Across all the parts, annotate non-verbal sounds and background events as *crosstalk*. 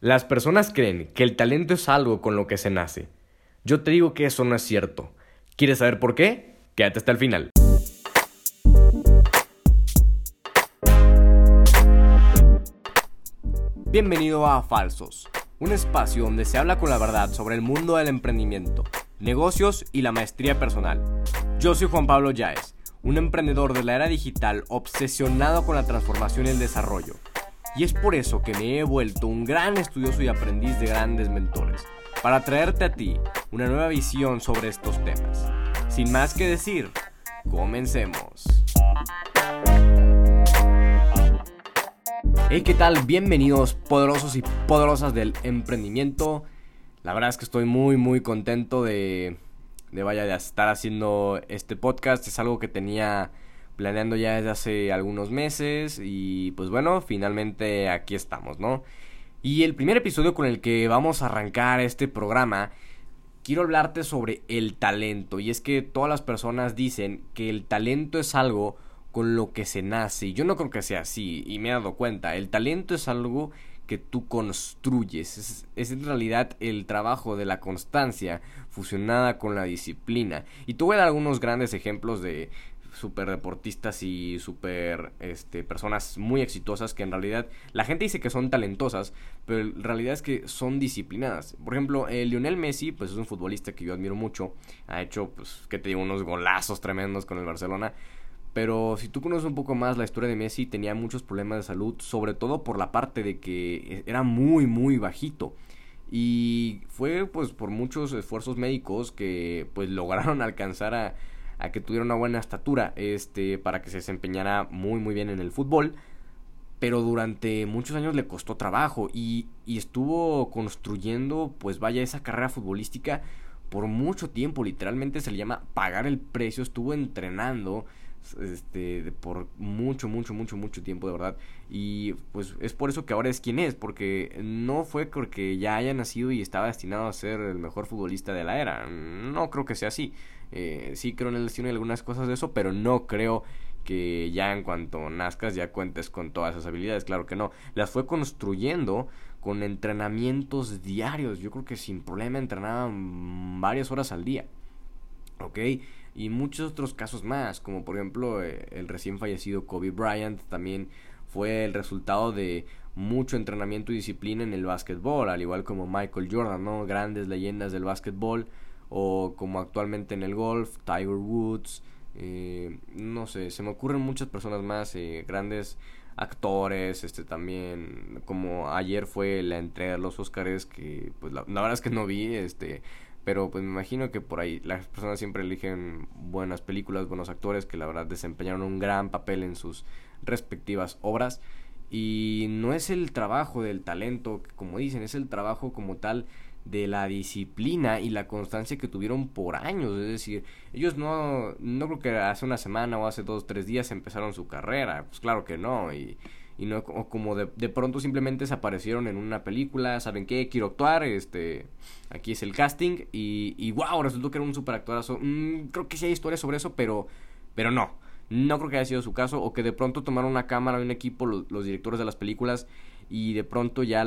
Las personas creen que el talento es algo con lo que se nace. Yo te digo que eso no es cierto. ¿Quieres saber por qué? Quédate hasta el final. Bienvenido a Falsos, un espacio donde se habla con la verdad sobre el mundo del emprendimiento, negocios y la maestría personal. Yo soy Juan Pablo Yaez, un emprendedor de la era digital obsesionado con la transformación y el desarrollo y es por eso que me he vuelto un gran estudioso y aprendiz de grandes mentores, para traerte a ti una nueva visión sobre estos temas. Sin más que decir, comencemos. Hey, ¿qué tal? Bienvenidos poderosos y poderosas del emprendimiento. La verdad es que estoy muy muy contento de, vaya de estar haciendo este podcast. Es algo que tenía planeando ya desde hace algunos meses y pues bueno, finalmente aquí estamos, ¿no? Y el primer episodio con el que vamos a arrancar este programa, quiero hablarte sobre el talento. Y es que todas las personas dicen que el talento es algo con lo que se nace. Y yo no creo que sea así, y me he dado cuenta. El talento es algo que tú construyes. Es, es, en realidad el trabajo de la constancia fusionada con la disciplina. Y te voy a dar algunos grandes ejemplos de, super deportistas y super este, personas muy exitosas que en realidad la gente dice que son talentosas, pero en realidad es que son disciplinadas. Por ejemplo, eh, Lionel Messi, pues es un futbolista que yo admiro mucho, ha hecho, pues, que te digo, unos golazos tremendos con el Barcelona. Pero si tú conoces un poco más la historia de Messi, tenía muchos problemas de salud, sobre todo por la parte de que era muy, muy bajito. Y fue pues por muchos esfuerzos médicos que pues *laughs* lograron alcanzar a, a que tuviera una buena estatura, este, para que se desempeñara muy muy bien en el fútbol. Pero durante muchos años le costó trabajo y, y estuvo construyendo, pues vaya, esa carrera futbolística por mucho tiempo. Literalmente se le llama pagar el precio. Estuvo entrenando este, por mucho, mucho, mucho, mucho tiempo, de verdad. Y pues es por eso que ahora es quien es, porque no fue porque ya haya nacido y estaba destinado a ser el mejor futbolista de la era. No creo que sea así. Eh, sí creo en el destino y algunas cosas de eso, pero no creo que ya en cuanto nazcas ya cuentes con todas esas habilidades. Claro que no. Las fue construyendo con entrenamientos diarios. Yo creo que sin problema entrenaban varias horas al día. ¿Ok? y muchos otros casos más, como por ejemplo eh, el recién fallecido Kobe Bryant también fue el resultado de mucho entrenamiento y disciplina en el básquetbol, al igual como Michael Jordan, ¿no? Grandes leyendas del básquetbol, o como actualmente en el golf, Tiger Woods, eh, no sé, se me ocurren muchas personas más, eh, grandes actores, este también, como ayer fue la entrega de los Oscars, que pues la, la verdad es que no vi, este, pero pues me imagino que por ahí las personas siempre eligen buenas películas, buenos actores que la verdad desempeñaron un gran papel en sus respectivas obras. Y no es el trabajo del talento, como dicen, es el trabajo como tal de la disciplina y la constancia que tuvieron por años. Es decir, ellos no, no creo que hace una semana o hace dos o tres días empezaron su carrera. Pues claro que no. Y y no como de, de, pronto simplemente se aparecieron en una película, ¿saben qué? Quiero actuar, este, aquí es el casting y, y wow, resultó que era un super actorazo. Mm, creo que sí hay historias sobre eso, pero, pero no, no creo que haya sido su caso o que de pronto tomaron una cámara, un equipo, los directores de las películas y de pronto ya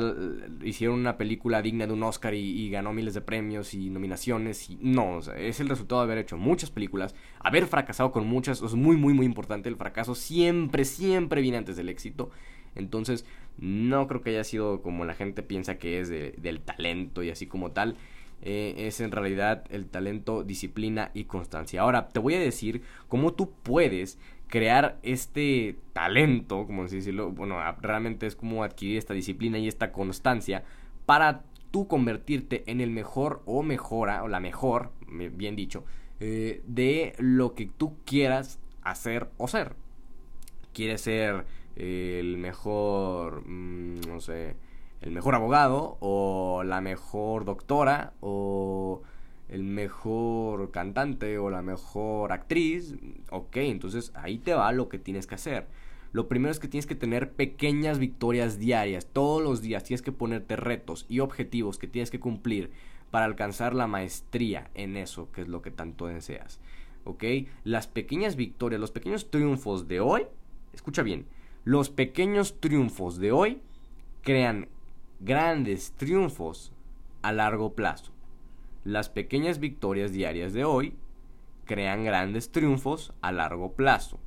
hicieron una película digna de un Oscar y, ganó miles de premios y nominaciones y no, o sea, es el resultado de haber hecho muchas películas, haber fracasado con muchas, es muy muy muy importante, el fracaso siempre siempre viene antes del éxito Entonces, no creo que haya sido como la gente piensa que es del talento y así como tal. Eh, es en realidad el talento, disciplina y constancia. Ahora, te voy a decir cómo tú puedes crear este talento, como decirlo, bueno, realmente es como adquirir esta disciplina y esta constancia para tú convertirte en el mejor o mejora, o la mejor, bien dicho, eh, de lo que tú quieras hacer o ser. Quieres ser el mejor, mm, no sé, el mejor abogado o la mejor doctora o el mejor cantante o la mejor actriz, ok, entonces ahí te va lo que tienes que hacer. Lo primero es que tienes que tener pequeñas victorias diarias, todos los días tienes que ponerte retos y objetivos que tienes que cumplir para alcanzar la maestría en eso que es lo que tanto deseas. ¿Ok? Las pequeñas victorias, los pequeños triunfos de hoy, escucha bien, los pequeños triunfos de hoy crean grandes triunfos a largo plazo. Las pequeñas victorias diarias de hoy crean grandes triunfos a largo plazo.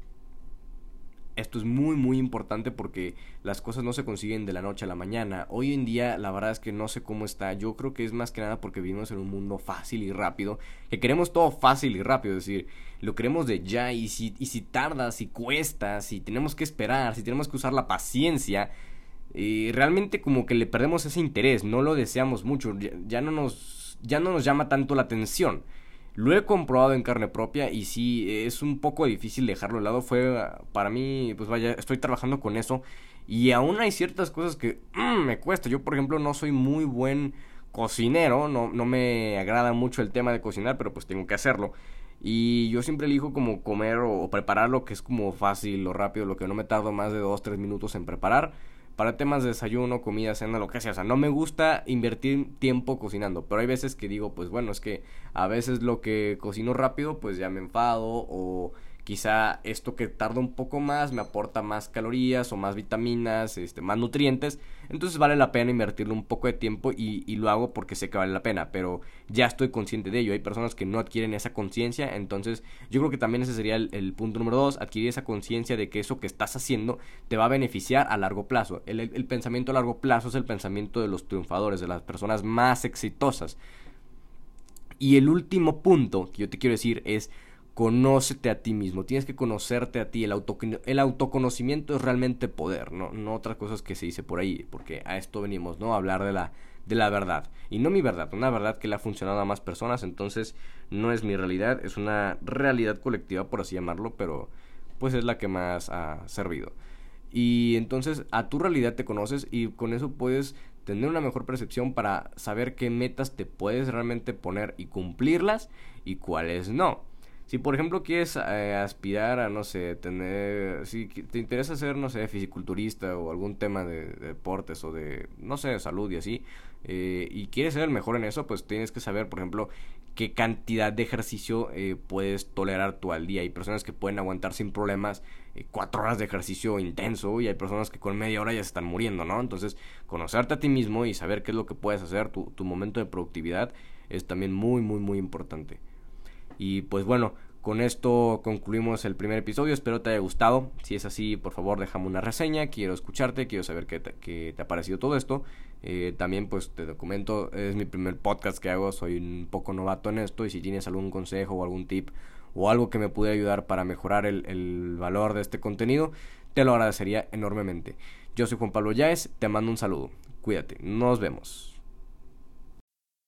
Esto es muy muy importante porque las cosas no se consiguen de la noche a la mañana. Hoy en día la verdad es que no sé cómo está. Yo creo que es más que nada porque vivimos en un mundo fácil y rápido. Que queremos todo fácil y rápido. Es decir, lo queremos de ya. Y si, y si tarda, si cuesta, si tenemos que esperar, si tenemos que usar la paciencia. Y realmente como que le perdemos ese interés. No lo deseamos mucho. ya no nos ya no nos llama tanto la atención. Lo he comprobado en carne propia y sí, es un poco difícil dejarlo de lado. Fue para mí, pues vaya, estoy trabajando con eso. Y aún hay ciertas cosas que mm, me cuesta. Yo, por ejemplo, no soy muy buen cocinero. No, no me agrada mucho el tema de cocinar, pero pues tengo que hacerlo. Y yo siempre elijo como comer o, o preparar lo que es como fácil o rápido, lo que no me tardo más de 2-3 minutos en preparar para temas de desayuno, comida, cena, lo que sea. O sea, no me gusta invertir tiempo cocinando, pero hay veces que digo, pues bueno, es que a veces lo que cocino rápido, pues ya me enfado o quizá esto que tarda un poco más me aporta más calorías o más vitaminas, este, más nutrientes, entonces vale la pena invertirle un poco de tiempo y, lo hago porque sé que vale la pena, pero ya estoy consciente de ello, hay personas que no adquieren esa conciencia, entonces yo creo que también ese sería el, punto número dos, adquirir esa conciencia de que eso que estás haciendo te va a beneficiar a largo plazo, el pensamiento a largo plazo es el pensamiento de los triunfadores, de las personas más exitosas. Y el último punto que yo te quiero decir es conócete a ti mismo, tienes que conocerte a ti, el, el autoconocimiento es realmente poder, no, no otras cosas que se dice por ahí, porque a esto venimos, ¿no? A hablar de la, de la verdad, y no mi verdad, una verdad que le ha funcionado a más personas, entonces no es mi realidad, es una realidad colectiva, por así llamarlo, pero pues es la que más ha servido. Y entonces a tu realidad te conoces y con eso puedes tener una mejor percepción para saber qué metas te puedes realmente poner y cumplirlas y cuáles no. Si por ejemplo quieres eh, aspirar a, no sé, tener, si te interesa ser, no sé, fisiculturista o algún tema de, deportes o de, no sé, salud y así, eh, y quieres ser el mejor en eso, pues tienes que saber, por ejemplo, qué cantidad de ejercicio eh, puedes tolerar tú al día. Hay personas que pueden aguantar sin problemas cuatro horas de ejercicio intenso y hay personas que con media hora ya se están muriendo, ¿no? Entonces, conocerte a ti mismo y saber qué es lo que puedes hacer, tu, tu momento de productividad, es también muy, muy, muy importante. Y pues bueno, con esto concluimos el primer episodio. Espero te haya gustado. Si es así, por favor, déjame una reseña. Quiero escucharte, quiero saber qué te, ha parecido todo esto. Eh, también, pues te documento, es mi primer podcast que hago. Soy un poco novato en esto. Y si tienes algún consejo o algún tip o algo que me pudiera ayudar para mejorar el, el valor de este contenido, te lo agradecería enormemente. Yo soy Juan Pablo Yaez, te mando un saludo. Cuídate, nos vemos.